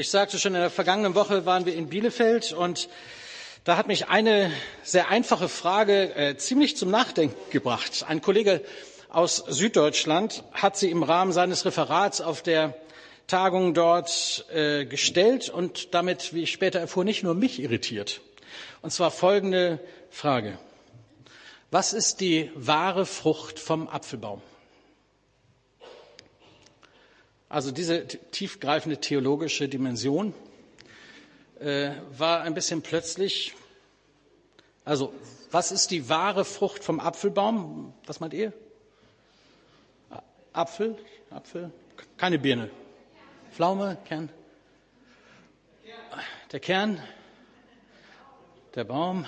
Ich sagte schon, in der vergangenen Woche waren wir in Bielefeld und da hat mich eine sehr einfache Frage äh, ziemlich zum Nachdenken gebracht. Ein Kollege aus Süddeutschland hat sie im Rahmen seines Referats auf der Tagung dort äh, gestellt und damit, wie ich später erfuhr, nicht nur mich irritiert. Und zwar folgende Frage. Was ist die wahre Frucht vom Apfelbaum? Also diese tiefgreifende theologische Dimension äh, war ein bisschen plötzlich. Also, was ist die wahre Frucht vom Apfelbaum? Was meint ihr? Apfel? Apfel? Keine Birne. Pflaume? Kern? Der Kern? Der Baum?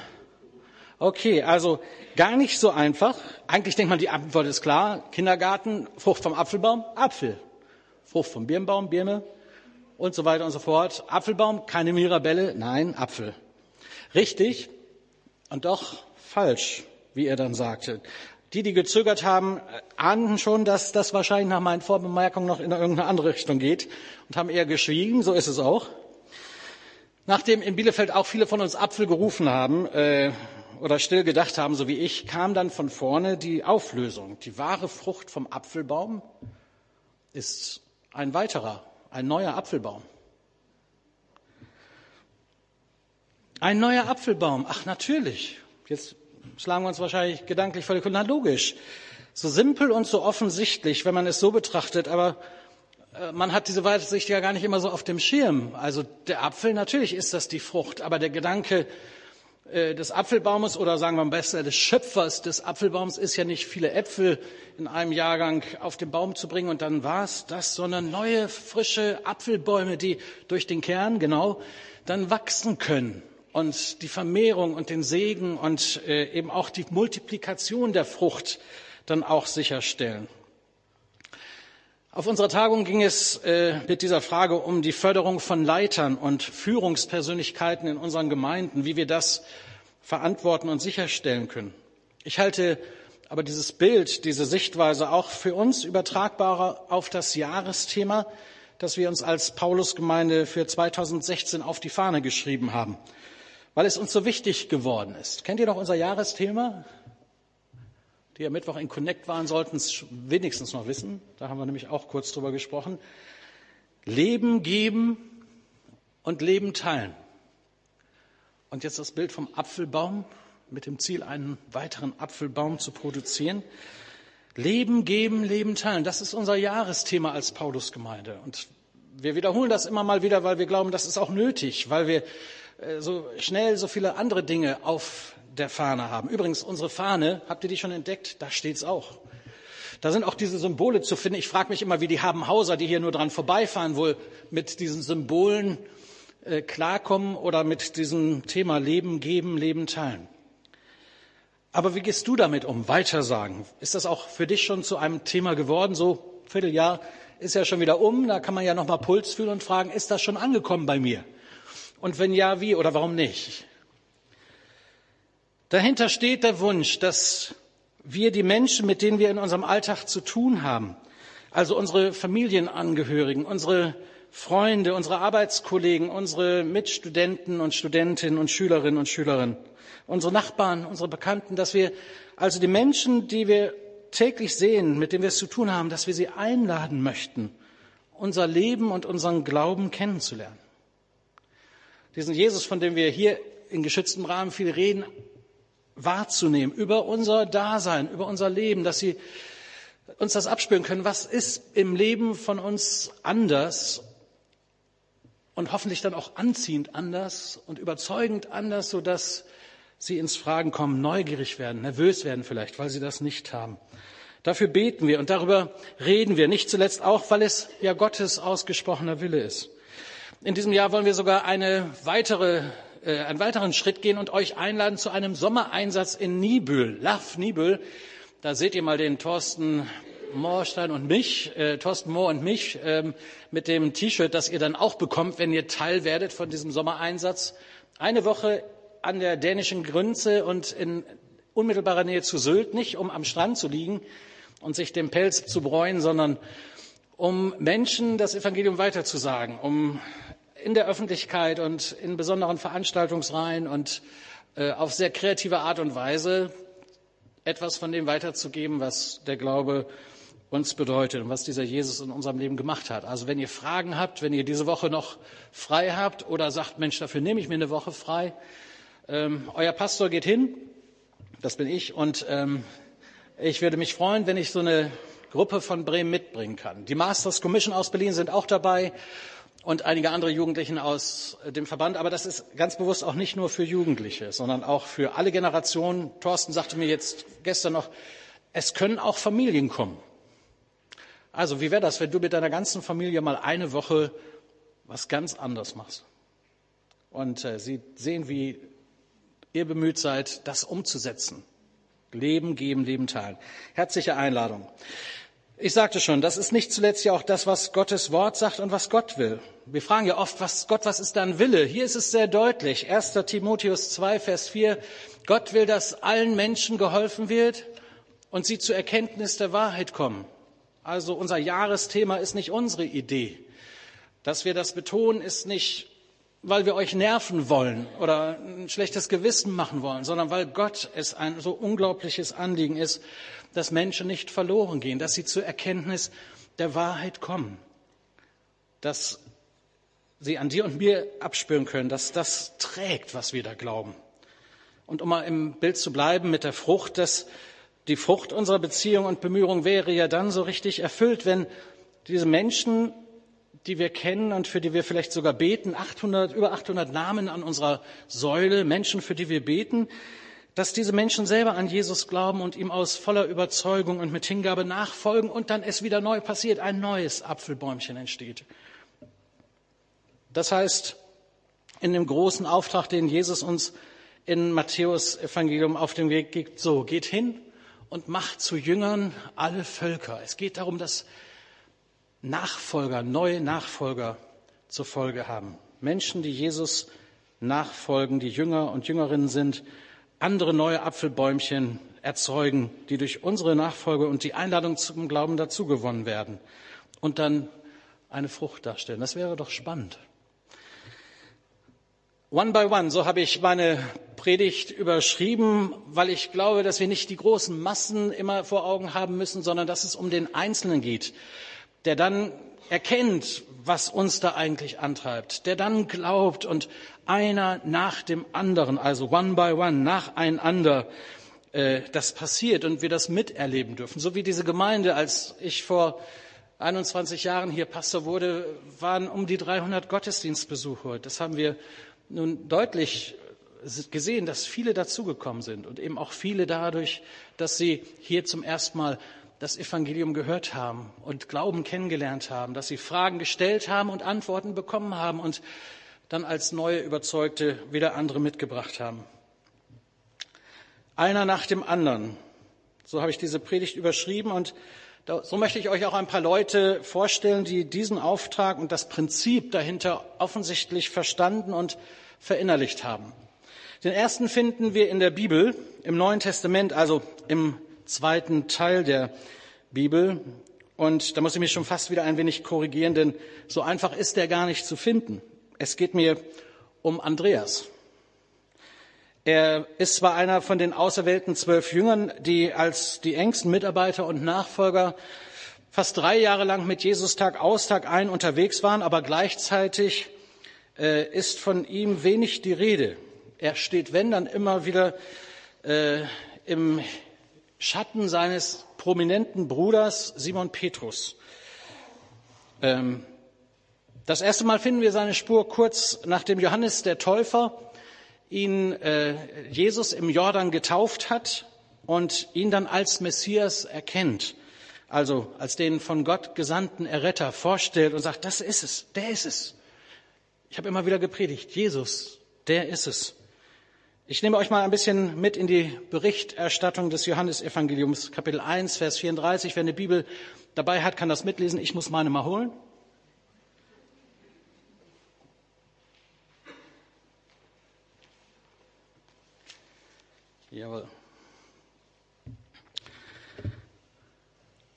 Okay, also gar nicht so einfach. Eigentlich denkt man, die Antwort ist klar. Kindergarten, Frucht vom Apfelbaum, Apfel. Frucht vom Birnbaum, Birne und so weiter und so fort. Apfelbaum, keine Mirabelle, nein, Apfel. Richtig und doch falsch, wie er dann sagte. Die, die gezögert haben, ahnten schon, dass das wahrscheinlich nach meinen Vorbemerkungen noch in irgendeine andere Richtung geht und haben eher geschwiegen. So ist es auch. Nachdem in Bielefeld auch viele von uns Apfel gerufen haben äh, oder still gedacht haben, so wie ich, kam dann von vorne die Auflösung. Die wahre Frucht vom Apfelbaum ist ein weiterer, ein neuer Apfelbaum. Ein neuer Apfelbaum. Ach, natürlich. Jetzt schlagen wir uns wahrscheinlich gedanklich völlig, na logisch. So simpel und so offensichtlich, wenn man es so betrachtet, aber äh, man hat diese Weitsicht ja gar nicht immer so auf dem Schirm. Also der Apfel, natürlich ist das die Frucht, aber der Gedanke, des Apfelbaumes oder sagen wir besser des Schöpfers des Apfelbaums ist ja nicht viele Äpfel in einem Jahrgang auf den Baum zu bringen und dann war's das, sondern neue frische Apfelbäume, die durch den Kern genau dann wachsen können und die Vermehrung und den Segen und äh, eben auch die Multiplikation der Frucht dann auch sicherstellen. Auf unserer Tagung ging es äh, mit dieser Frage um die Förderung von Leitern und Führungspersönlichkeiten in unseren Gemeinden, wie wir das verantworten und sicherstellen können. Ich halte aber dieses Bild, diese Sichtweise auch für uns übertragbarer auf das Jahresthema, das wir uns als Paulusgemeinde für 2016 auf die Fahne geschrieben haben, weil es uns so wichtig geworden ist. Kennt ihr noch unser Jahresthema? Die am Mittwoch in Connect waren, sollten es wenigstens noch wissen. Da haben wir nämlich auch kurz drüber gesprochen. Leben geben und Leben teilen. Und jetzt das Bild vom Apfelbaum mit dem Ziel, einen weiteren Apfelbaum zu produzieren. Leben geben, Leben teilen. Das ist unser Jahresthema als Paulusgemeinde. Und wir wiederholen das immer mal wieder, weil wir glauben, das ist auch nötig, weil wir äh, so schnell so viele andere Dinge auf der Fahne haben. Übrigens, unsere Fahne, habt ihr die schon entdeckt? Da steht's auch. Da sind auch diese Symbole zu finden. Ich frage mich immer, wie die Habenhauser, die hier nur dran vorbeifahren, wohl mit diesen Symbolen äh, klarkommen oder mit diesem Thema Leben geben, Leben teilen. Aber wie gehst du damit um? Weitersagen. Ist das auch für dich schon zu einem Thema geworden? So Vierteljahr ist ja schon wieder um. Da kann man ja noch mal Puls fühlen und fragen, ist das schon angekommen bei mir? Und wenn ja, wie oder warum nicht? Dahinter steht der Wunsch, dass wir die Menschen, mit denen wir in unserem Alltag zu tun haben, also unsere Familienangehörigen, unsere Freunde, unsere Arbeitskollegen, unsere Mitstudenten und Studentinnen und Schülerinnen und Schülerinnen, unsere Nachbarn, unsere Bekannten, dass wir also die Menschen, die wir täglich sehen, mit denen wir es zu tun haben, dass wir sie einladen möchten, unser Leben und unseren Glauben kennenzulernen. Diesen Jesus, von dem wir hier in geschütztem Rahmen viel reden, wahrzunehmen, über unser Dasein, über unser Leben, dass sie uns das abspüren können, was ist im Leben von uns anders und hoffentlich dann auch anziehend anders und überzeugend anders, sodass sie ins Fragen kommen, neugierig werden, nervös werden vielleicht, weil sie das nicht haben. Dafür beten wir und darüber reden wir, nicht zuletzt auch, weil es ja Gottes ausgesprochener Wille ist. In diesem Jahr wollen wir sogar eine weitere einen weiteren Schritt gehen und euch einladen zu einem Sommereinsatz in Nibül, Laf Nibül. Da seht ihr mal den Thorsten Moorstein und mich, äh, Thorsten Mohr und mich ähm, mit dem T-Shirt, das ihr dann auch bekommt, wenn ihr Teil werdet von diesem Sommereinsatz. Eine Woche an der dänischen Grenze und in unmittelbarer Nähe zu Sylt, nicht um am Strand zu liegen und sich den Pelz zu bräuen, sondern um Menschen das Evangelium weiterzusagen, um in der Öffentlichkeit und in besonderen Veranstaltungsreihen und äh, auf sehr kreative Art und Weise etwas von dem weiterzugeben, was der Glaube uns bedeutet und was dieser Jesus in unserem Leben gemacht hat. Also wenn ihr Fragen habt, wenn ihr diese Woche noch frei habt oder sagt, Mensch, dafür nehme ich mir eine Woche frei, ähm, euer Pastor geht hin, das bin ich, und ähm, ich würde mich freuen, wenn ich so eine Gruppe von Bremen mitbringen kann. Die Masters Commission aus Berlin sind auch dabei und einige andere Jugendlichen aus äh, dem Verband. Aber das ist ganz bewusst auch nicht nur für Jugendliche, sondern auch für alle Generationen. Thorsten sagte mir jetzt gestern noch, es können auch Familien kommen. Also wie wäre das, wenn du mit deiner ganzen Familie mal eine Woche was ganz anderes machst? Und äh, sie sehen, wie ihr bemüht seid, das umzusetzen. Leben geben, Leben teilen. Herzliche Einladung. Ich sagte schon, das ist nicht zuletzt ja auch das, was Gottes Wort sagt und was Gott will. Wir fragen ja oft, was Gott, was ist dein Wille? Hier ist es sehr deutlich. 1. Timotheus 2, Vers 4. Gott will, dass allen Menschen geholfen wird und sie zur Erkenntnis der Wahrheit kommen. Also unser Jahresthema ist nicht unsere Idee. Dass wir das betonen, ist nicht, weil wir euch nerven wollen oder ein schlechtes Gewissen machen wollen, sondern weil Gott es ein so unglaubliches Anliegen ist, dass Menschen nicht verloren gehen, dass sie zur Erkenntnis der Wahrheit kommen, dass sie an dir und mir abspüren können, dass das trägt, was wir da glauben. Und um mal im Bild zu bleiben mit der Frucht, dass die Frucht unserer Beziehung und Bemühung wäre ja dann so richtig erfüllt, wenn diese Menschen, die wir kennen und für die wir vielleicht sogar beten, 800, über 800 Namen an unserer Säule, Menschen, für die wir beten, dass diese Menschen selber an Jesus glauben und ihm aus voller Überzeugung und mit Hingabe nachfolgen und dann es wieder neu passiert, ein neues Apfelbäumchen entsteht. Das heißt, in dem großen Auftrag, den Jesus uns in Matthäus Evangelium auf den Weg gibt, so, geht hin und macht zu Jüngern alle Völker. Es geht darum, dass Nachfolger, neue Nachfolger zur Folge haben. Menschen, die Jesus nachfolgen, die Jünger und Jüngerinnen sind, andere neue Apfelbäumchen erzeugen, die durch unsere Nachfolge und die Einladung zum Glauben dazugewonnen werden und dann eine Frucht darstellen. Das wäre doch spannend. One by one, so habe ich meine Predigt überschrieben, weil ich glaube, dass wir nicht die großen Massen immer vor Augen haben müssen, sondern dass es um den Einzelnen geht, der dann erkennt, was uns da eigentlich antreibt, der dann glaubt und einer nach dem anderen, also one by one, nacheinander, äh, das passiert und wir das miterleben dürfen. So wie diese Gemeinde, als ich vor 21 Jahren hier Pastor wurde, waren um die 300 Gottesdienstbesuche. Das haben wir nun deutlich gesehen, dass viele dazugekommen sind und eben auch viele dadurch, dass sie hier zum ersten Mal das Evangelium gehört haben und Glauben kennengelernt haben, dass sie Fragen gestellt haben und Antworten bekommen haben und dann als neue Überzeugte wieder andere mitgebracht haben. Einer nach dem anderen. So habe ich diese Predigt überschrieben und so möchte ich euch auch ein paar Leute vorstellen, die diesen Auftrag und das Prinzip dahinter offensichtlich verstanden und verinnerlicht haben. Den ersten finden wir in der Bibel, im Neuen Testament, also im zweiten Teil der Bibel. Und da muss ich mich schon fast wieder ein wenig korrigieren, denn so einfach ist der gar nicht zu finden. Es geht mir um Andreas. Er ist zwar einer von den auserwählten zwölf Jüngern, die als die engsten Mitarbeiter und Nachfolger fast drei Jahre lang mit Jesus Tag aus, Tag ein unterwegs waren, aber gleichzeitig äh, ist von ihm wenig die Rede. Er steht, wenn, dann immer wieder äh, im Schatten seines prominenten Bruders Simon Petrus. Ähm, das erste Mal finden wir seine Spur kurz nachdem Johannes der Täufer ihn äh, Jesus im Jordan getauft hat und ihn dann als Messias erkennt, also als den von Gott gesandten Erretter vorstellt und sagt, das ist es, der ist es. Ich habe immer wieder gepredigt, Jesus, der ist es. Ich nehme euch mal ein bisschen mit in die Berichterstattung des Johannesevangeliums, Kapitel 1, Vers 34. Wer eine Bibel dabei hat, kann das mitlesen. Ich muss meine mal holen. Jawohl.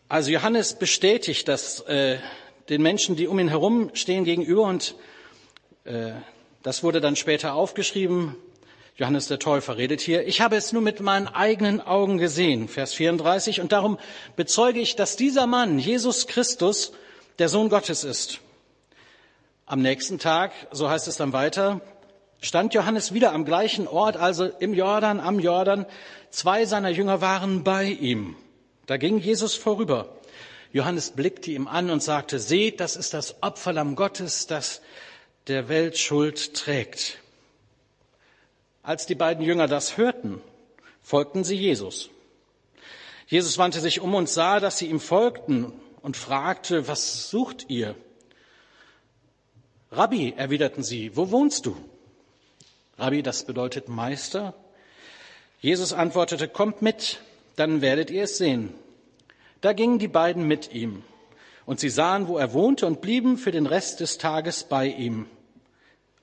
Also Johannes bestätigt das äh, den Menschen, die um ihn herum stehen, gegenüber und Äh, das wurde dann später aufgeschrieben. Johannes der Täufer redet hier. Ich habe es nur mit meinen eigenen Augen gesehen, Vers 34, und darum bezeuge ich, dass dieser Mann, Jesus Christus, der Sohn Gottes ist. Am nächsten Tag, so heißt es dann weiter, stand Johannes wieder am gleichen Ort, also im Jordan, am Jordan. Zwei seiner Jünger waren bei ihm. Da ging Jesus vorüber. Johannes blickte ihm an und sagte, seht, das ist das Opferlamm Gottes, das der Welt Schuld trägt. Als die beiden Jünger das hörten, folgten sie Jesus. Jesus wandte sich um und sah, dass sie ihm folgten und fragte, was sucht ihr? Rabbi, erwiderten sie, wo wohnst du? Rabbi, das bedeutet Meister. Jesus antwortete, kommt mit, dann werdet ihr es sehen. Da gingen die beiden mit ihm, und sie sahen, wo er wohnte, und blieben für den Rest des Tages bei ihm.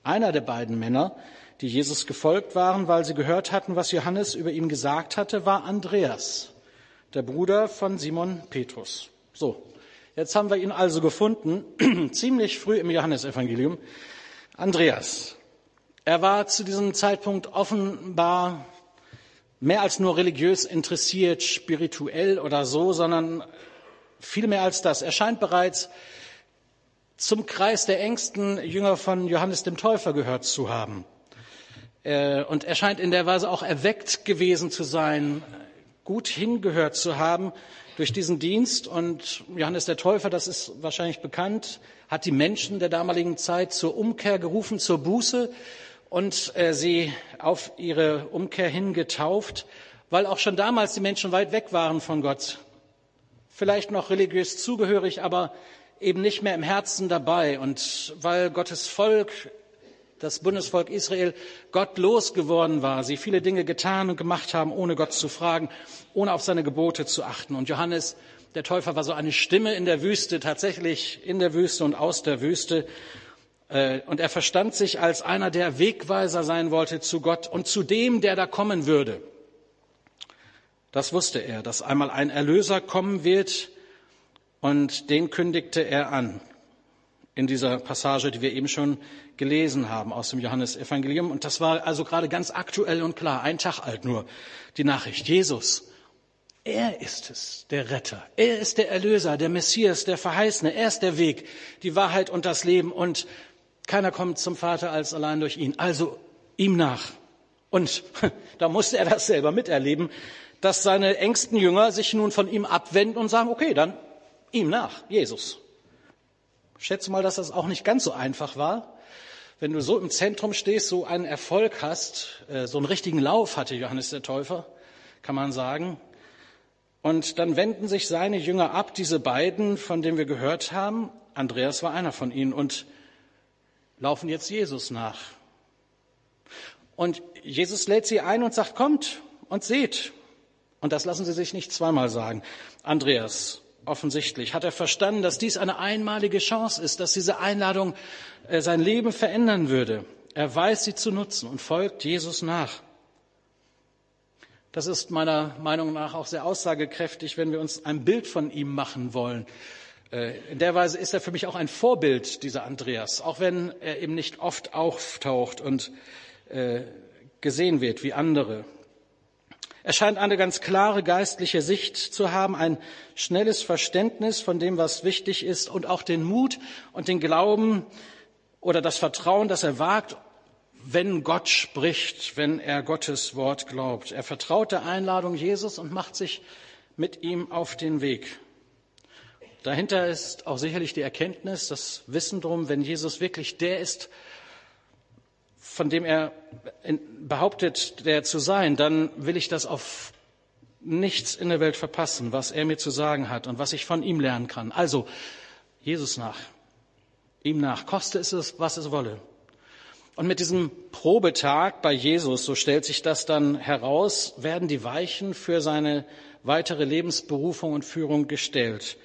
Einer der beiden Männer, die Jesus gefolgt waren, weil sie gehört hatten, was Johannes über ihn gesagt hatte, war Andreas, der Bruder von Simon Petrus. So, jetzt haben wir ihn also gefunden, ziemlich früh im Johannesevangelium. Andreas, er war zu diesem Zeitpunkt offenbar mehr als nur religiös interessiert, spirituell oder so, sondern viel mehr als das. Er scheint bereits zum Kreis der engsten Jünger von Johannes dem Täufer gehört zu haben. Äh, und er scheint in der Weise auch erweckt gewesen zu sein, gut hingehört zu haben durch diesen Dienst. Und Johannes der Täufer, das ist wahrscheinlich bekannt, hat die Menschen der damaligen Zeit zur Umkehr gerufen, zur Buße und äh, sie auf ihre Umkehr hin getauft, weil auch schon damals die Menschen weit weg waren von Gott. Vielleicht noch religiös zugehörig, aber eben nicht mehr im Herzen dabei. Und weil Gottes Volk, das Bundesvolk Israel, gottlos geworden war, sie viele Dinge getan und gemacht haben, ohne Gott zu fragen, ohne auf seine Gebote zu achten. Und Johannes, der Täufer, war so eine Stimme in der Wüste, tatsächlich in der Wüste und aus der Wüste. Äh, und er verstand sich als einer, der Wegweiser sein wollte zu Gott und zu dem, der da kommen würde. Das wusste er, dass einmal ein Erlöser kommen wird und den kündigte er an in dieser Passage, die wir eben schon gelesen haben aus dem Johannesevangelium. Und das war also gerade ganz aktuell und klar, ein Tag alt nur, die Nachricht. Jesus, er ist es, der Retter. Er ist der Erlöser, der Messias, der Verheißene. Er ist der Weg, die Wahrheit und das Leben. Und keiner kommt zum Vater als allein durch ihn. Also ihm nach. Und da musste er das selber miterleben, dass seine engsten Jünger sich nun von ihm abwenden und sagen, okay, dann ihm nach, Jesus. Schätze mal, dass das auch nicht ganz so einfach war. Wenn du so im Zentrum stehst, so einen Erfolg hast, äh, so einen richtigen Lauf hatte Johannes der Täufer, kann man sagen. Und dann wenden sich seine Jünger ab, diese beiden, von denen wir gehört haben. Andreas war einer von ihnen. Und laufen jetzt Jesus nach. Und Jesus lädt sie ein und sagt, kommt und seht. Und das lassen Sie sich nicht zweimal sagen. Andreas, offensichtlich, hat er verstanden, dass dies eine einmalige Chance ist, dass diese Einladung äh, sein Leben verändern würde. Er weiß sie zu nutzen und folgt Jesus nach. Das ist meiner Meinung nach auch sehr aussagekräftig, wenn wir uns ein Bild von ihm machen wollen. Äh, in der Weise ist er für mich auch ein Vorbild, dieser Andreas, auch wenn er eben nicht oft auftaucht und äh, gesehen wird wie andere. Er scheint eine ganz klare geistliche Sicht zu haben, ein schnelles Verständnis von dem, was wichtig ist und auch den Mut und den Glauben oder das Vertrauen, dass er wagt, wenn Gott spricht, wenn er Gottes Wort glaubt. Er vertraut der Einladung Jesus und macht sich mit ihm auf den Weg. Dahinter ist auch sicherlich die Erkenntnis, das Wissen drum, wenn Jesus wirklich der ist, von dem er behauptet, der zu sein, dann will ich das auf nichts in der Welt verpassen, was er mir zu sagen hat und was ich von ihm lernen kann. Also Jesus nach, ihm nach, koste es, was es wolle. Und mit diesem Probetag bei Jesus, so stellt sich das dann heraus, werden die Weichen für seine weitere Lebensberufung und Führung gestellt.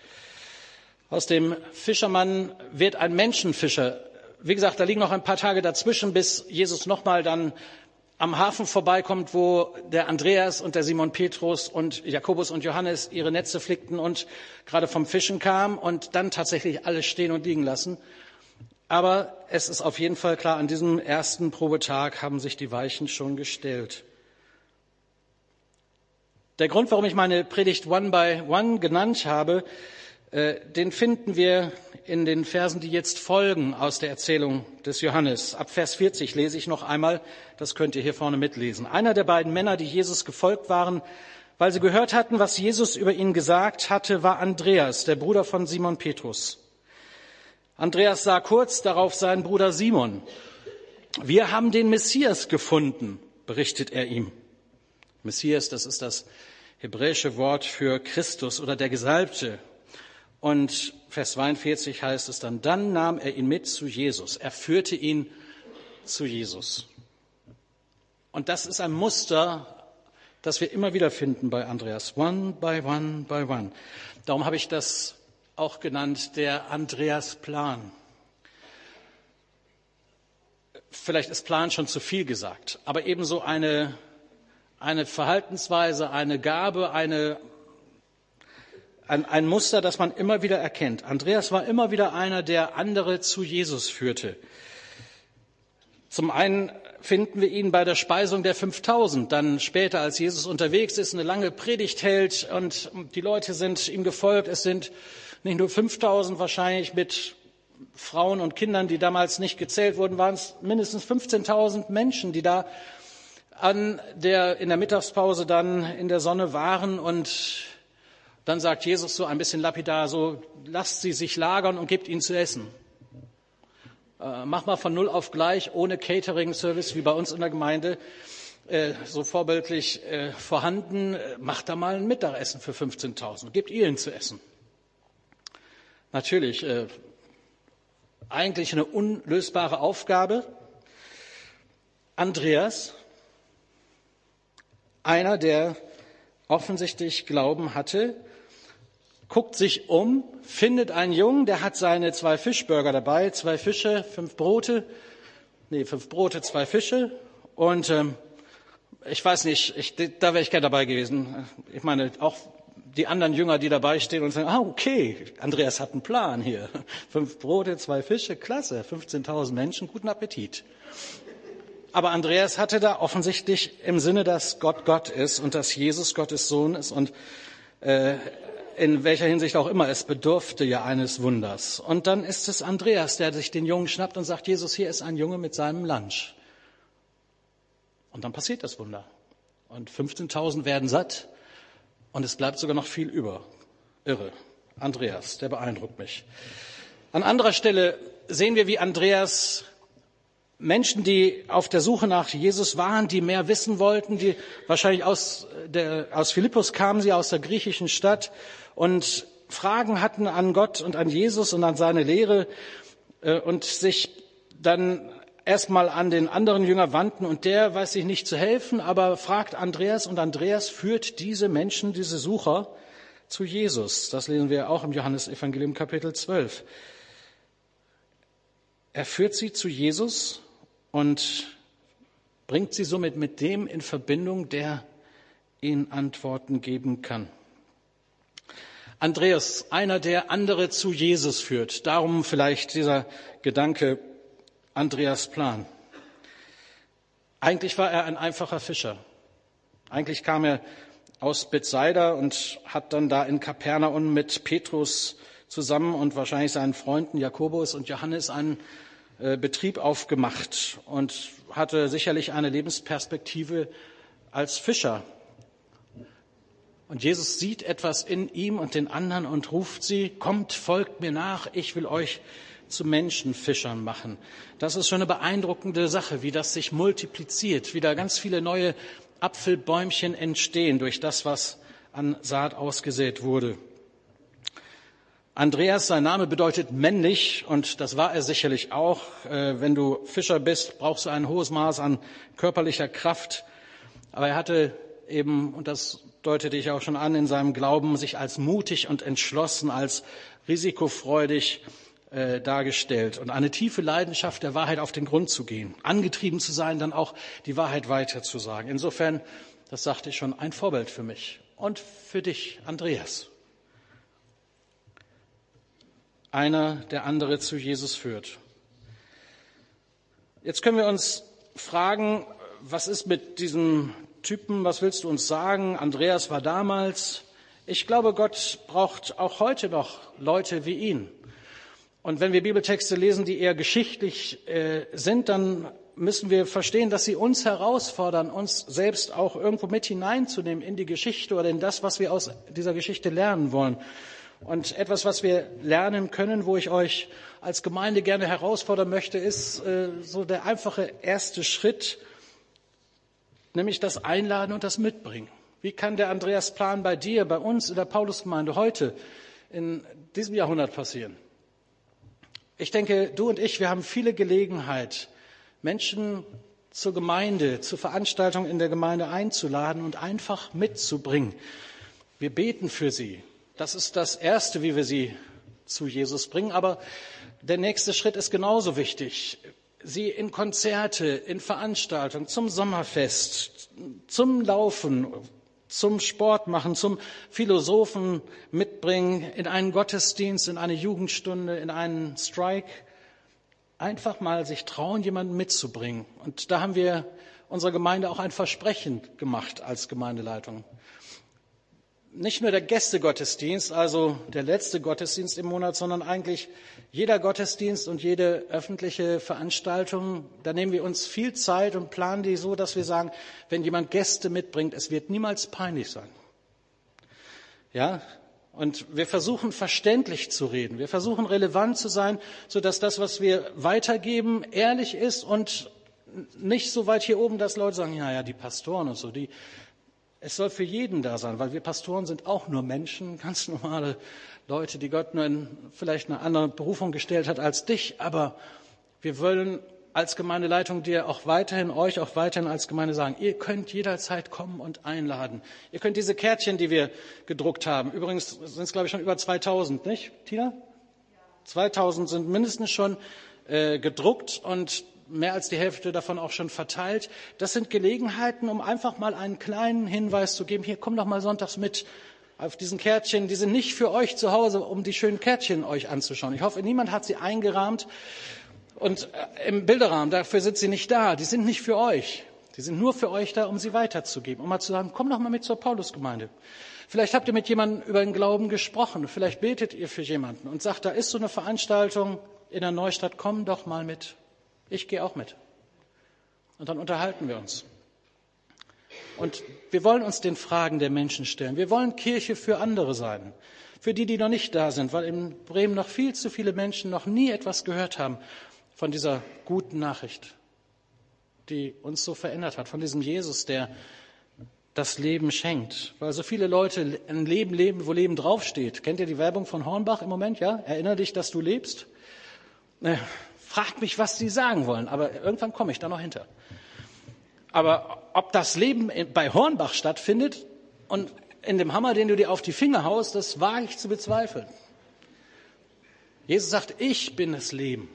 Aus dem Fischermann wird ein Menschenfischer. Wie gesagt, da liegen noch ein paar Tage dazwischen, bis Jesus nochmal dann am Hafen vorbeikommt, wo der Andreas und der Simon Petrus und Jakobus und Johannes ihre Netze flickten und gerade vom Fischen kam und dann tatsächlich alles stehen und liegen lassen. Aber es ist auf jeden Fall klar, an diesem ersten Probetag haben sich die Weichen schon gestellt. Der Grund, warum ich meine Predigt One by One genannt habe, den finden wir in den Versen, die jetzt folgen aus der Erzählung des Johannes. Ab Vers 40 lese ich noch einmal, das könnt ihr hier vorne mitlesen. Einer der beiden Männer, die Jesus gefolgt waren, weil sie gehört hatten, was Jesus über ihn gesagt hatte, war Andreas, der Bruder von Simon Petrus. Andreas sah kurz darauf seinen Bruder Simon. Wir haben den Messias gefunden, berichtet er ihm. Messias, das ist das hebräische Wort für Christus oder der Gesalbte. Und Vers 42 heißt es dann, dann nahm er ihn mit zu Jesus. Er führte ihn zu Jesus. Und das ist ein Muster, das wir immer wieder finden bei Andreas. One by one by one. Darum habe ich das auch genannt der Andreas-Plan. Vielleicht ist Plan schon zu viel gesagt, aber ebenso eine, eine Verhaltensweise, eine Gabe, eine, ein, ein Muster, das man immer wieder erkennt. Andreas war immer wieder einer, der andere zu Jesus führte. Zum einen finden wir ihn bei der Speisung der 5000, dann später, als Jesus unterwegs ist, eine lange Predigt hält und die Leute sind ihm gefolgt. Es sind nicht nur 5000 wahrscheinlich mit Frauen und Kindern, die damals nicht gezählt wurden, waren es mindestens 15.000 Menschen, die da an der, in der Mittagspause dann in der Sonne waren und dann sagt Jesus so ein bisschen lapidar, so lasst sie sich lagern und gebt ihnen zu essen. Äh, mach mal von null auf gleich, ohne Catering-Service wie bei uns in der Gemeinde, äh, so vorbildlich äh, vorhanden. Macht da mal ein Mittagessen für 15.000, gebt ihnen zu essen. Natürlich, äh, eigentlich eine unlösbare Aufgabe. Andreas, einer, der offensichtlich Glauben hatte, guckt sich um, findet einen Jungen, der hat seine zwei Fischburger dabei, zwei Fische, fünf Brote, nee, fünf Brote, zwei Fische und ähm, ich weiß nicht, ich, da wäre ich gerne dabei gewesen. Ich meine, auch die anderen Jünger, die dabei stehen und sagen, ah, okay, Andreas hat einen Plan hier. Fünf Brote, zwei Fische, klasse, 15.000 Menschen, guten Appetit. Aber Andreas hatte da offensichtlich im Sinne, dass Gott Gott ist und dass Jesus Gottes Sohn ist und äh, in welcher Hinsicht auch immer, es bedurfte ja eines Wunders. Und dann ist es Andreas, der sich den Jungen schnappt und sagt, Jesus, hier ist ein Junge mit seinem Lunch. Und dann passiert das Wunder. Und 15.000 werden satt und es bleibt sogar noch viel über. Irre. Andreas, der beeindruckt mich. An anderer Stelle sehen wir, wie Andreas Menschen, die auf der Suche nach Jesus waren, die mehr wissen wollten, die wahrscheinlich aus, der, aus Philippus kamen sie, aus der griechischen Stadt und Fragen hatten an Gott und an Jesus und an seine Lehre äh, und sich dann erstmal an den anderen Jünger wandten und der weiß sich nicht zu helfen, aber fragt Andreas und Andreas führt diese Menschen, diese Sucher zu Jesus. Das lesen wir auch im Johannesevangelium Kapitel 12. Er führt sie zu Jesus und bringt sie somit mit dem in Verbindung, der ihnen Antworten geben kann. Andreas, einer, der andere zu Jesus führt. Darum vielleicht dieser Gedanke, Andreas Plan. Eigentlich war er ein einfacher Fischer. Eigentlich kam er aus Bethsaida und hat dann da in Kapernaum mit Petrus zusammen und wahrscheinlich seinen Freunden Jakobus und Johannes einen Betrieb aufgemacht und hatte sicherlich eine Lebensperspektive als Fischer. Und Jesus sieht etwas in ihm und den anderen und ruft sie, kommt, folgt mir nach, ich will euch zu Menschenfischern machen. Das ist schon eine beeindruckende Sache, wie das sich multipliziert, wie da ganz viele neue Apfelbäumchen entstehen durch das, was an Saat ausgesät wurde. Andreas, sein Name bedeutet männlich und das war er sicherlich auch. Äh, wenn du Fischer bist, brauchst du ein hohes Maß an körperlicher Kraft. Aber er hatte eben, und das deutete ich auch schon an, in seinem Glauben sich als mutig und entschlossen, als risikofreudig äh, dargestellt und eine tiefe Leidenschaft der Wahrheit auf den Grund zu gehen, angetrieben zu sein, dann auch die Wahrheit weiterzusagen. Insofern, das sagte ich schon, ein Vorbild für mich und für dich, Andreas. Einer, der andere zu Jesus führt. Jetzt können wir uns fragen, was ist mit diesem Typen, was willst du uns sagen? Andreas war damals. Ich glaube, Gott braucht auch heute noch Leute wie ihn. Und wenn wir Bibeltexte lesen, die eher geschichtlich äh, sind, dann müssen wir verstehen, dass sie uns herausfordern, uns selbst auch irgendwo mit hineinzunehmen in die Geschichte oder in das, was wir aus dieser Geschichte lernen wollen. Und etwas, was wir lernen können, wo ich euch als Gemeinde gerne herausfordern möchte, ist äh, so der einfache erste Schritt, nämlich das Einladen und das Mitbringen. Wie kann der Andreas-Plan bei dir, bei uns in der Paulusgemeinde heute in diesem Jahrhundert passieren? Ich denke, du und ich, wir haben viele Gelegenheit, Menschen zur Gemeinde, zur Veranstaltung in der Gemeinde einzuladen und einfach mitzubringen. Wir beten für sie. Das ist das Erste, wie wir sie zu Jesus bringen. Aber der nächste Schritt ist genauso wichtig. Sie in Konzerte, in Veranstaltungen, zum Sommerfest, zum Laufen, zum Sport machen, zum Philosophen mitbringen, in einen Gottesdienst, in eine Jugendstunde, in einen Strike einfach mal sich trauen, jemanden mitzubringen. Und da haben wir unserer Gemeinde auch ein Versprechen gemacht als Gemeindeleitung. Nicht nur der Gästegottesdienst, also der letzte Gottesdienst im Monat, sondern eigentlich jeder Gottesdienst und jede öffentliche Veranstaltung. Da nehmen wir uns viel Zeit und planen die so, dass wir sagen, wenn jemand Gäste mitbringt, es wird niemals peinlich sein. Ja, und wir versuchen verständlich zu reden. Wir versuchen relevant zu sein, sodass das, was wir weitergeben, ehrlich ist und nicht so weit hier oben, dass Leute sagen, ja, ja, die Pastoren und so, die, es soll für jeden da sein, weil wir Pastoren sind auch nur Menschen, ganz normale Leute, die Gott nur in vielleicht eine andere Berufung gestellt hat als dich, aber wir wollen als Gemeindeleitung dir auch weiterhin, euch auch weiterhin als Gemeinde sagen, ihr könnt jederzeit kommen und einladen. Ihr könnt diese Kärtchen, die wir gedruckt haben, übrigens sind es, glaube ich, schon über 2000, nicht, Tina? 2000 sind mindestens schon äh, gedruckt und mehr als die Hälfte davon auch schon verteilt. Das sind Gelegenheiten, um einfach mal einen kleinen Hinweis zu geben. Hier, komm doch mal sonntags mit auf diesen Kärtchen. Die sind nicht für euch zu Hause, um die schönen Kärtchen euch anzuschauen. Ich hoffe, niemand hat sie eingerahmt und äh, im Bilderrahmen, dafür sind sie nicht da. Die sind nicht für euch. Die sind nur für euch da, um sie weiterzugeben, um mal zu sagen, komm doch mal mit zur Paulusgemeinde. Vielleicht habt ihr mit jemandem über den Glauben gesprochen. Vielleicht betet ihr für jemanden und sagt, da ist so eine Veranstaltung in der Neustadt, komm doch mal mit. Ich gehe auch mit. Und dann unterhalten wir uns. Und wir wollen uns den Fragen der Menschen stellen. Wir wollen Kirche für andere sein. Für die, die noch nicht da sind, weil in Bremen noch viel zu viele Menschen noch nie etwas gehört haben von dieser guten Nachricht, die uns so verändert hat, von diesem Jesus, der das Leben schenkt. Weil so viele Leute ein Leben leben, wo Leben draufsteht. Kennt ihr die Werbung von Hornbach im Moment? Ja? Erinnere dich, dass du lebst? Fragt mich, was sie sagen wollen, aber irgendwann komme ich da noch hinter. Aber ob das Leben bei Hornbach stattfindet und in dem Hammer, den du dir auf die Finger haust, das wage ich zu bezweifeln. Jesus sagt, ich bin das Leben.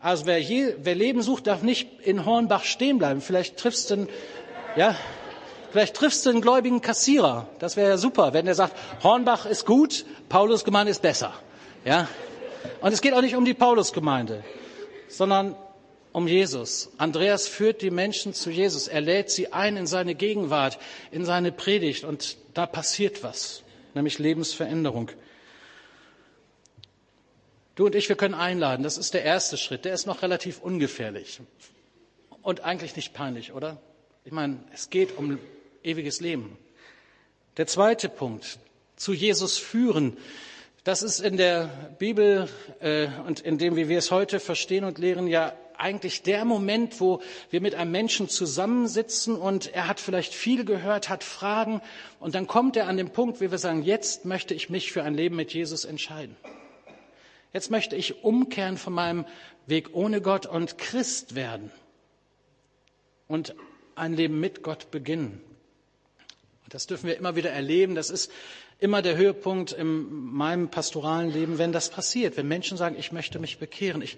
Also wer, je, wer Leben sucht, darf nicht in Hornbach stehen bleiben. Vielleicht triffst du einen, ja, vielleicht triffst du einen gläubigen Kassierer. Das wäre ja super, wenn der sagt, Hornbach ist gut, Paulusgemeinde ist besser. Ja? Und es geht auch nicht um die Paulusgemeinde, sondern um Jesus. Andreas führt die Menschen zu Jesus. Er lädt sie ein in seine Gegenwart, in seine Predigt. Und da passiert was, nämlich Lebensveränderung. Du und ich, wir können einladen. Das ist der erste Schritt. Der ist noch relativ ungefährlich und eigentlich nicht peinlich, oder? Ich meine, es geht um ewiges Leben. Der zweite Punkt, zu Jesus führen. Das ist in der Bibel äh, und in dem, wie wir es heute verstehen und lehren, ja eigentlich der Moment, wo wir mit einem Menschen zusammensitzen und er hat vielleicht viel gehört, hat Fragen und dann kommt er an den Punkt, wie wir sagen, jetzt möchte ich mich für ein Leben mit Jesus entscheiden. Jetzt möchte ich umkehren von meinem Weg ohne Gott und Christ werden und ein Leben mit Gott beginnen. Und das dürfen wir immer wieder erleben. Das ist immer der Höhepunkt in meinem pastoralen Leben, wenn das passiert, wenn Menschen sagen, ich möchte mich bekehren, ich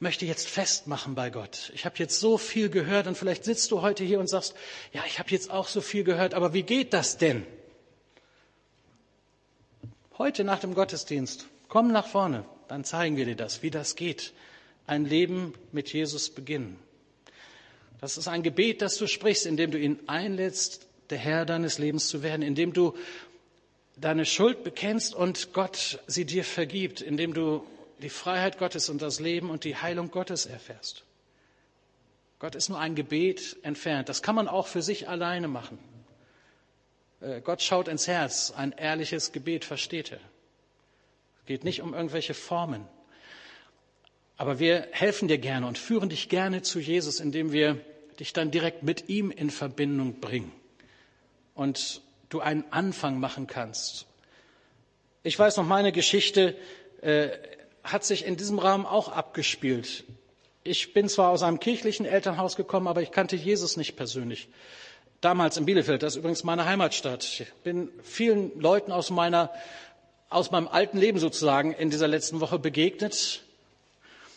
möchte jetzt festmachen bei Gott. Ich habe jetzt so viel gehört und vielleicht sitzt du heute hier und sagst, ja, ich habe jetzt auch so viel gehört, aber wie geht das denn? Heute nach dem Gottesdienst, komm nach vorne, dann zeigen wir dir das, wie das geht. Ein Leben mit Jesus beginnen. Das ist ein Gebet, das du sprichst, indem du ihn einlädst, der Herr deines Lebens zu werden, indem du deine Schuld bekennst und Gott sie dir vergibt, indem du die Freiheit Gottes und das Leben und die Heilung Gottes erfährst. Gott ist nur ein Gebet entfernt. Das kann man auch für sich alleine machen. Äh, Gott schaut ins Herz. Ein ehrliches Gebet versteht er. Es geht nicht um irgendwelche Formen. Aber wir helfen dir gerne und führen dich gerne zu Jesus, indem wir dich dann direkt mit ihm in Verbindung bringen und du einen Anfang machen kannst. Ich weiß noch, meine Geschichte äh, hat sich in diesem Rahmen auch abgespielt. Ich bin zwar aus einem kirchlichen Elternhaus gekommen, aber ich kannte Jesus nicht persönlich. Damals in Bielefeld, das ist übrigens meine Heimatstadt. Ich bin vielen Leuten aus meiner, aus meinem alten Leben sozusagen in dieser letzten Woche begegnet.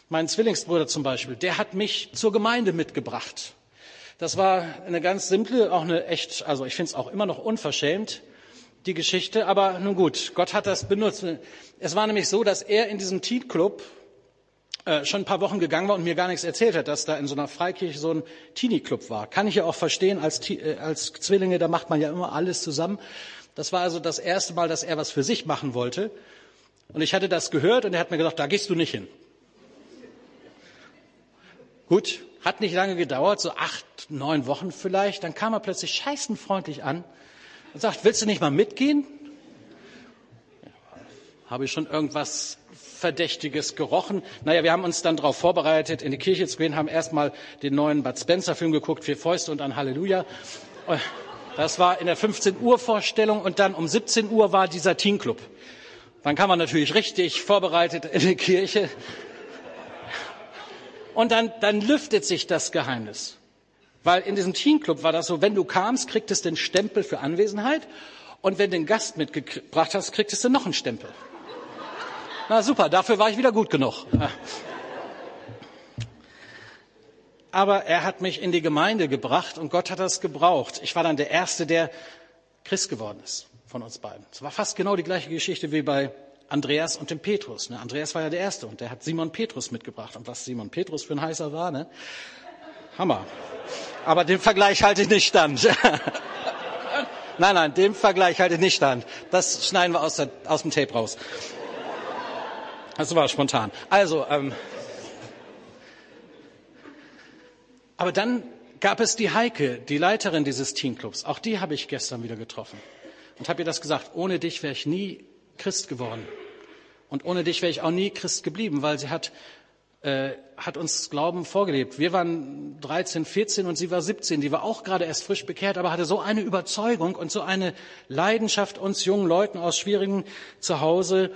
Mein Zwillingsbruder zum Beispiel, der hat mich zur Gemeinde mitgebracht. Das war eine ganz simple, auch eine echt, also ich finde es auch immer noch unverschämt, die Geschichte. Aber nun gut, Gott hat das benutzt. Es war nämlich so, dass er in diesem Teen Club äh, schon ein paar Wochen gegangen war und mir gar nichts erzählt hat, dass da in so einer Freikirche so ein Teenie-Club war. Kann ich ja auch verstehen, als, äh, als Zwillinge, da macht man ja immer alles zusammen. Das war also das erste Mal, dass er was für sich machen wollte. Und ich hatte das gehört und er hat mir gesagt, da gehst du nicht hin. Gut, hat nicht lange gedauert, so acht, neun Wochen vielleicht. Dann kam er plötzlich scheißenfreundlich an und sagt, willst du nicht mal mitgehen? Habe ich schon irgendwas Verdächtiges gerochen? Naja, wir haben uns dann darauf vorbereitet, in die Kirche zu gehen, haben erstmal den neuen Bud Spencer Film geguckt, Vier Fäuste und ein Halleluja. Das war in der 15 Uhr Vorstellung und dann um 17 Uhr war dieser Teen Club. Dann kam man natürlich richtig vorbereitet in die Kirche und dann, dann lüftet sich das Geheimnis. Weil in diesem Teenclub war das so, wenn du kamst, kriegtest du den Stempel für Anwesenheit und wenn du den Gast mitgebracht hast, kriegtest du noch einen Stempel. Na super, dafür war ich wieder gut genug. Aber er hat mich in die Gemeinde gebracht und Gott hat das gebraucht. Ich war dann der Erste, der Christ geworden ist von uns beiden. Es war fast genau die gleiche Geschichte wie bei Andreas und dem Petrus. Ne? Andreas war ja der Erste und der hat Simon Petrus mitgebracht. Und was Simon Petrus für ein heißer war, ne? Hammer. Aber den Vergleich halte ich nicht stand. nein, nein, den Vergleich halte ich nicht stand. Das schneiden wir aus, der, aus dem Tape raus. Das war spontan. Also, ähm, aber dann gab es die Heike, die Leiterin dieses Teamclubs. Auch die habe ich gestern wieder getroffen und habe ihr das gesagt. Ohne dich wäre ich nie Christ geworden. Und ohne dich wäre ich auch nie Christ geblieben, weil sie hat, äh, hat uns Glauben vorgelebt. Wir waren 13, 14 und sie war 17. Die war auch gerade erst frisch bekehrt, aber hatte so eine Überzeugung und so eine Leidenschaft, uns jungen Leuten aus schwierigen Zuhause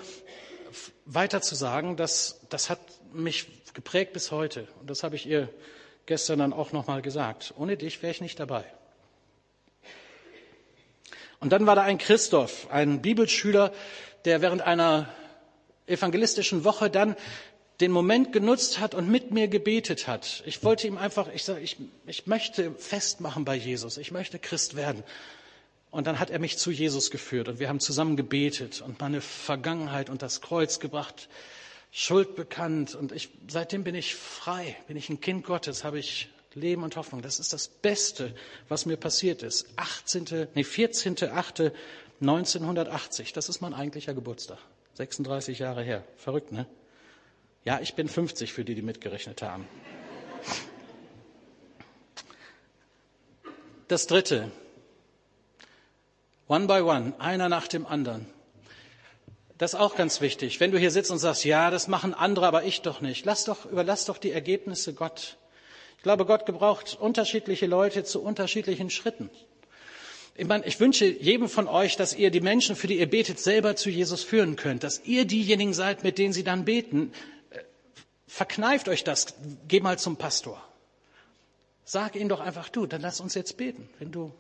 weiter zu sagen, das, das hat mich geprägt bis heute. Und das habe ich ihr gestern dann auch nochmal gesagt. Ohne dich wäre ich nicht dabei. Und dann war da ein Christoph, ein Bibelschüler, der während einer evangelistischen Woche dann den Moment genutzt hat und mit mir gebetet hat. Ich wollte ihm einfach, ich sage, ich, ich möchte festmachen bei Jesus, ich möchte Christ werden. Und dann hat er mich zu Jesus geführt und wir haben zusammen gebetet und meine Vergangenheit und das Kreuz gebracht, Schuld bekannt und ich, seitdem bin ich frei, bin ich ein Kind Gottes, habe ich Leben und Hoffnung. Das ist das Beste, was mir passiert ist. 18., nee, 14.8.1980, das ist mein eigentlicher Geburtstag. 36 Jahre her. Verrückt, ne? Ja, ich bin 50 für die, die mitgerechnet haben. Das dritte. One by one, einer nach dem anderen. Das ist auch ganz wichtig. Wenn du hier sitzt und sagst, ja, das machen andere, aber ich doch nicht. Lass doch, überlass doch die Ergebnisse Gott. Ich glaube, Gott gebraucht unterschiedliche Leute zu unterschiedlichen Schritten. Ich, meine, ich wünsche jedem von euch, dass ihr die Menschen, für die ihr betet, selber zu Jesus führen könnt, dass ihr diejenigen seid, mit denen sie dann beten. Äh, verkneift euch das, geh mal zum Pastor. Sag ihm doch einfach, du, dann lass uns jetzt beten. Wenn du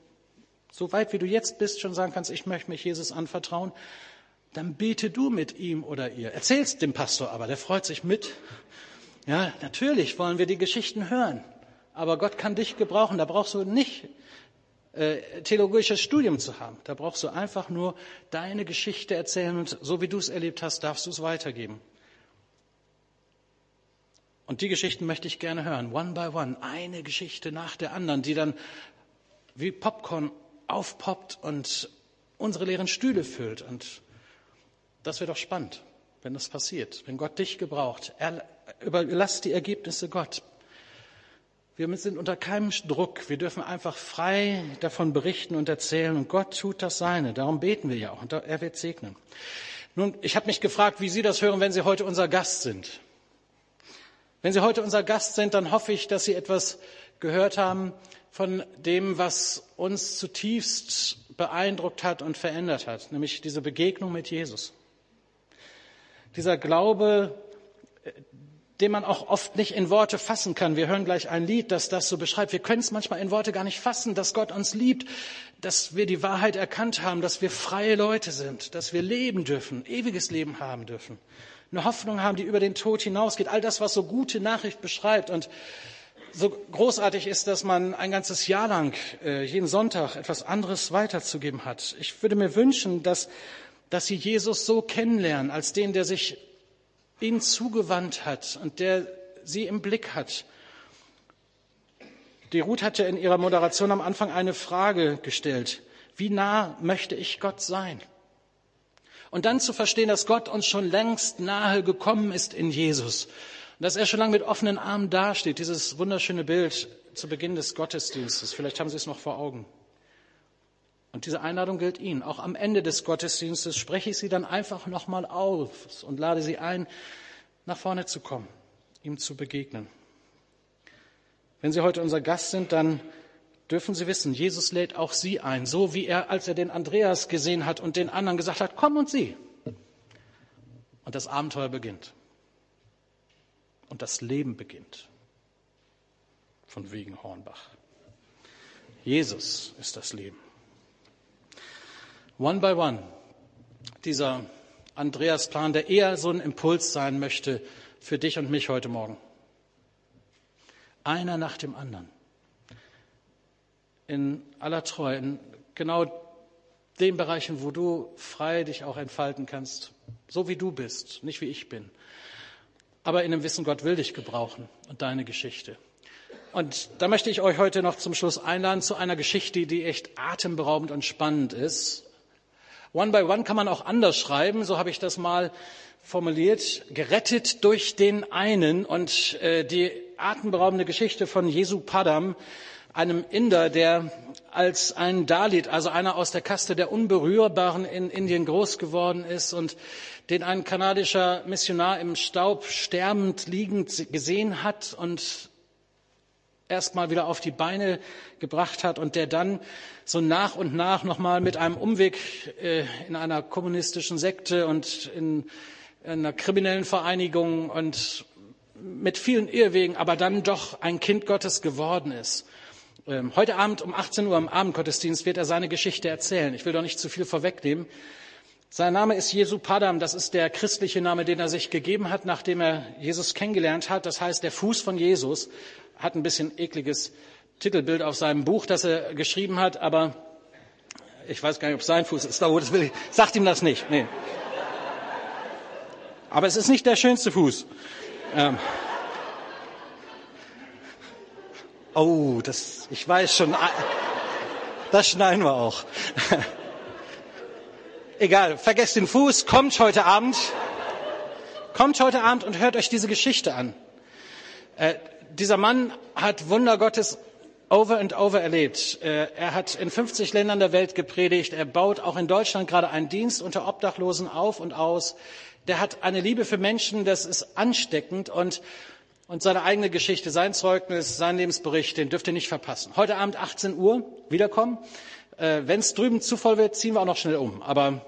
so weit wie du jetzt bist schon sagen kannst, ich möchte mich Jesus anvertrauen, dann bete du mit ihm oder ihr. Erzähl's dem Pastor aber, der freut sich mit. Ja, natürlich wollen wir die Geschichten hören. Aber Gott kann dich gebrauchen. Da brauchst du nicht theologisches Studium zu haben. Da brauchst du einfach nur deine Geschichte erzählen und so wie du es erlebt hast, darfst du es weitergeben. Und die Geschichten möchte ich gerne hören, one by one, eine Geschichte nach der anderen, die dann wie Popcorn aufpoppt und unsere leeren Stühle füllt. Und das wäre doch spannend, wenn das passiert, wenn Gott dich gebraucht. Er, überlass die Ergebnisse Gott. Wir sind unter keinem Druck. Wir dürfen einfach frei davon berichten und erzählen. Und Gott tut das Seine. Darum beten wir ja auch. Und er wird segnen. Nun, ich habe mich gefragt, wie Sie das hören, wenn Sie heute unser Gast sind. Wenn Sie heute unser Gast sind, dann hoffe ich, dass Sie etwas gehört haben von dem, was uns zutiefst beeindruckt hat und verändert hat, nämlich diese Begegnung mit Jesus. Dieser Glaube, den man auch oft nicht in Worte fassen kann. Wir hören gleich ein Lied, das das so beschreibt. Wir können es manchmal in Worte gar nicht fassen, dass Gott uns liebt, dass wir die Wahrheit erkannt haben, dass wir freie Leute sind, dass wir leben dürfen, ewiges Leben haben dürfen, eine Hoffnung haben, die über den Tod hinausgeht. All das, was so gute Nachricht beschreibt und so großartig ist, dass man ein ganzes Jahr lang äh, jeden Sonntag etwas anderes weiterzugeben hat. Ich würde mir wünschen, dass, dass Sie Jesus so kennenlernen, als den, der sich ihnen zugewandt hat und der sie im Blick hat. Die Ruth hatte in ihrer Moderation am Anfang eine Frage gestellt. Wie nah möchte ich Gott sein? Und dann zu verstehen, dass Gott uns schon längst nahe gekommen ist in Jesus. Und dass er schon lange mit offenen Armen dasteht. Dieses wunderschöne Bild zu Beginn des Gottesdienstes. Vielleicht haben Sie es noch vor Augen. Und diese Einladung gilt Ihnen. Auch am Ende des Gottesdienstes spreche ich Sie dann einfach nochmal auf und lade Sie ein, nach vorne zu kommen, ihm zu begegnen. Wenn Sie heute unser Gast sind, dann dürfen Sie wissen, Jesus lädt auch Sie ein, so wie er, als er den Andreas gesehen hat und den anderen gesagt hat, komm und sieh. Und das Abenteuer beginnt. Und das Leben beginnt. Von wegen Hornbach. Jesus ist das Leben. One by one, dieser Andreas-Plan, der eher so ein Impuls sein möchte für dich und mich heute Morgen. Einer nach dem anderen. In aller Treue, in genau den Bereichen, wo du frei dich auch entfalten kannst, so wie du bist, nicht wie ich bin. Aber in dem Wissen, Gott will dich gebrauchen und deine Geschichte. Und da möchte ich euch heute noch zum Schluss einladen zu einer Geschichte, die echt atemberaubend und spannend ist One by One kann man auch anders schreiben, so habe ich das mal formuliert, gerettet durch den einen. Und äh, die atemberaubende Geschichte von Jesu Padam, einem Inder, der als ein Dalit, also einer aus der Kaste der Unberührbaren in Indien groß geworden ist und den ein kanadischer Missionar im Staub sterbend liegend gesehen hat und erstmal wieder auf die Beine gebracht hat und der dann so nach und nach nochmal mit einem Umweg äh, in einer kommunistischen Sekte und in einer kriminellen Vereinigung und mit vielen Irrwegen, aber dann doch ein Kind Gottes geworden ist. Ähm, heute Abend um 18 Uhr im Abendgottesdienst wird er seine Geschichte erzählen. Ich will doch nicht zu viel vorwegnehmen. Sein Name ist Jesu Padam, das ist der christliche Name, den er sich gegeben hat, nachdem er Jesus kennengelernt hat. Das heißt, der Fuß von Jesus hat ein bisschen ekliges Titelbild auf seinem Buch, das er geschrieben hat, aber ich weiß gar nicht, ob es sein Fuß ist. Das will ich, sagt ihm das nicht. Nee. Aber es ist nicht der schönste Fuß. Ähm. Oh, das, ich weiß schon. Das schneiden wir auch. Egal, vergesst den Fuß, kommt heute Abend. Kommt heute Abend und hört euch diese Geschichte an. Äh, dieser Mann hat Wunder Gottes over and over erlebt. Äh, er hat in 50 Ländern der Welt gepredigt. Er baut auch in Deutschland gerade einen Dienst unter Obdachlosen auf und aus. Der hat eine Liebe für Menschen, das ist ansteckend und, und seine eigene Geschichte, sein Zeugnis, sein Lebensbericht, den dürft ihr nicht verpassen. Heute Abend 18 Uhr wiederkommen. Äh, Wenn es drüben zu voll wird, ziehen wir auch noch schnell um. Aber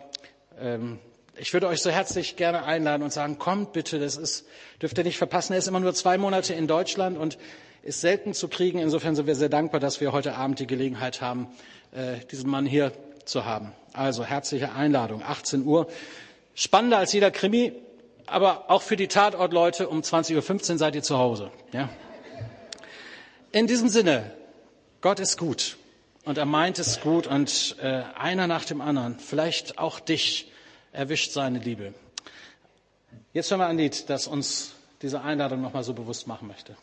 ähm, ich würde euch so herzlich gerne einladen und sagen, kommt bitte, das ist, dürft ihr nicht verpassen. Er ist immer nur zwei Monate in Deutschland und ist selten zu kriegen. Insofern sind wir sehr dankbar, dass wir heute Abend die Gelegenheit haben, äh, diesen Mann hier zu haben. Also herzliche Einladung, 18 Uhr. Spannender als jeder Krimi, aber auch für die Tatortleute um 20.15 Uhr seid ihr zu Hause. Ja? In diesem Sinne, Gott ist gut und er meint es gut und äh, einer nach dem anderen, vielleicht auch dich erwischt seine Liebe. Jetzt hören wir ein Lied, das uns diese Einladung nochmal so bewusst machen möchte.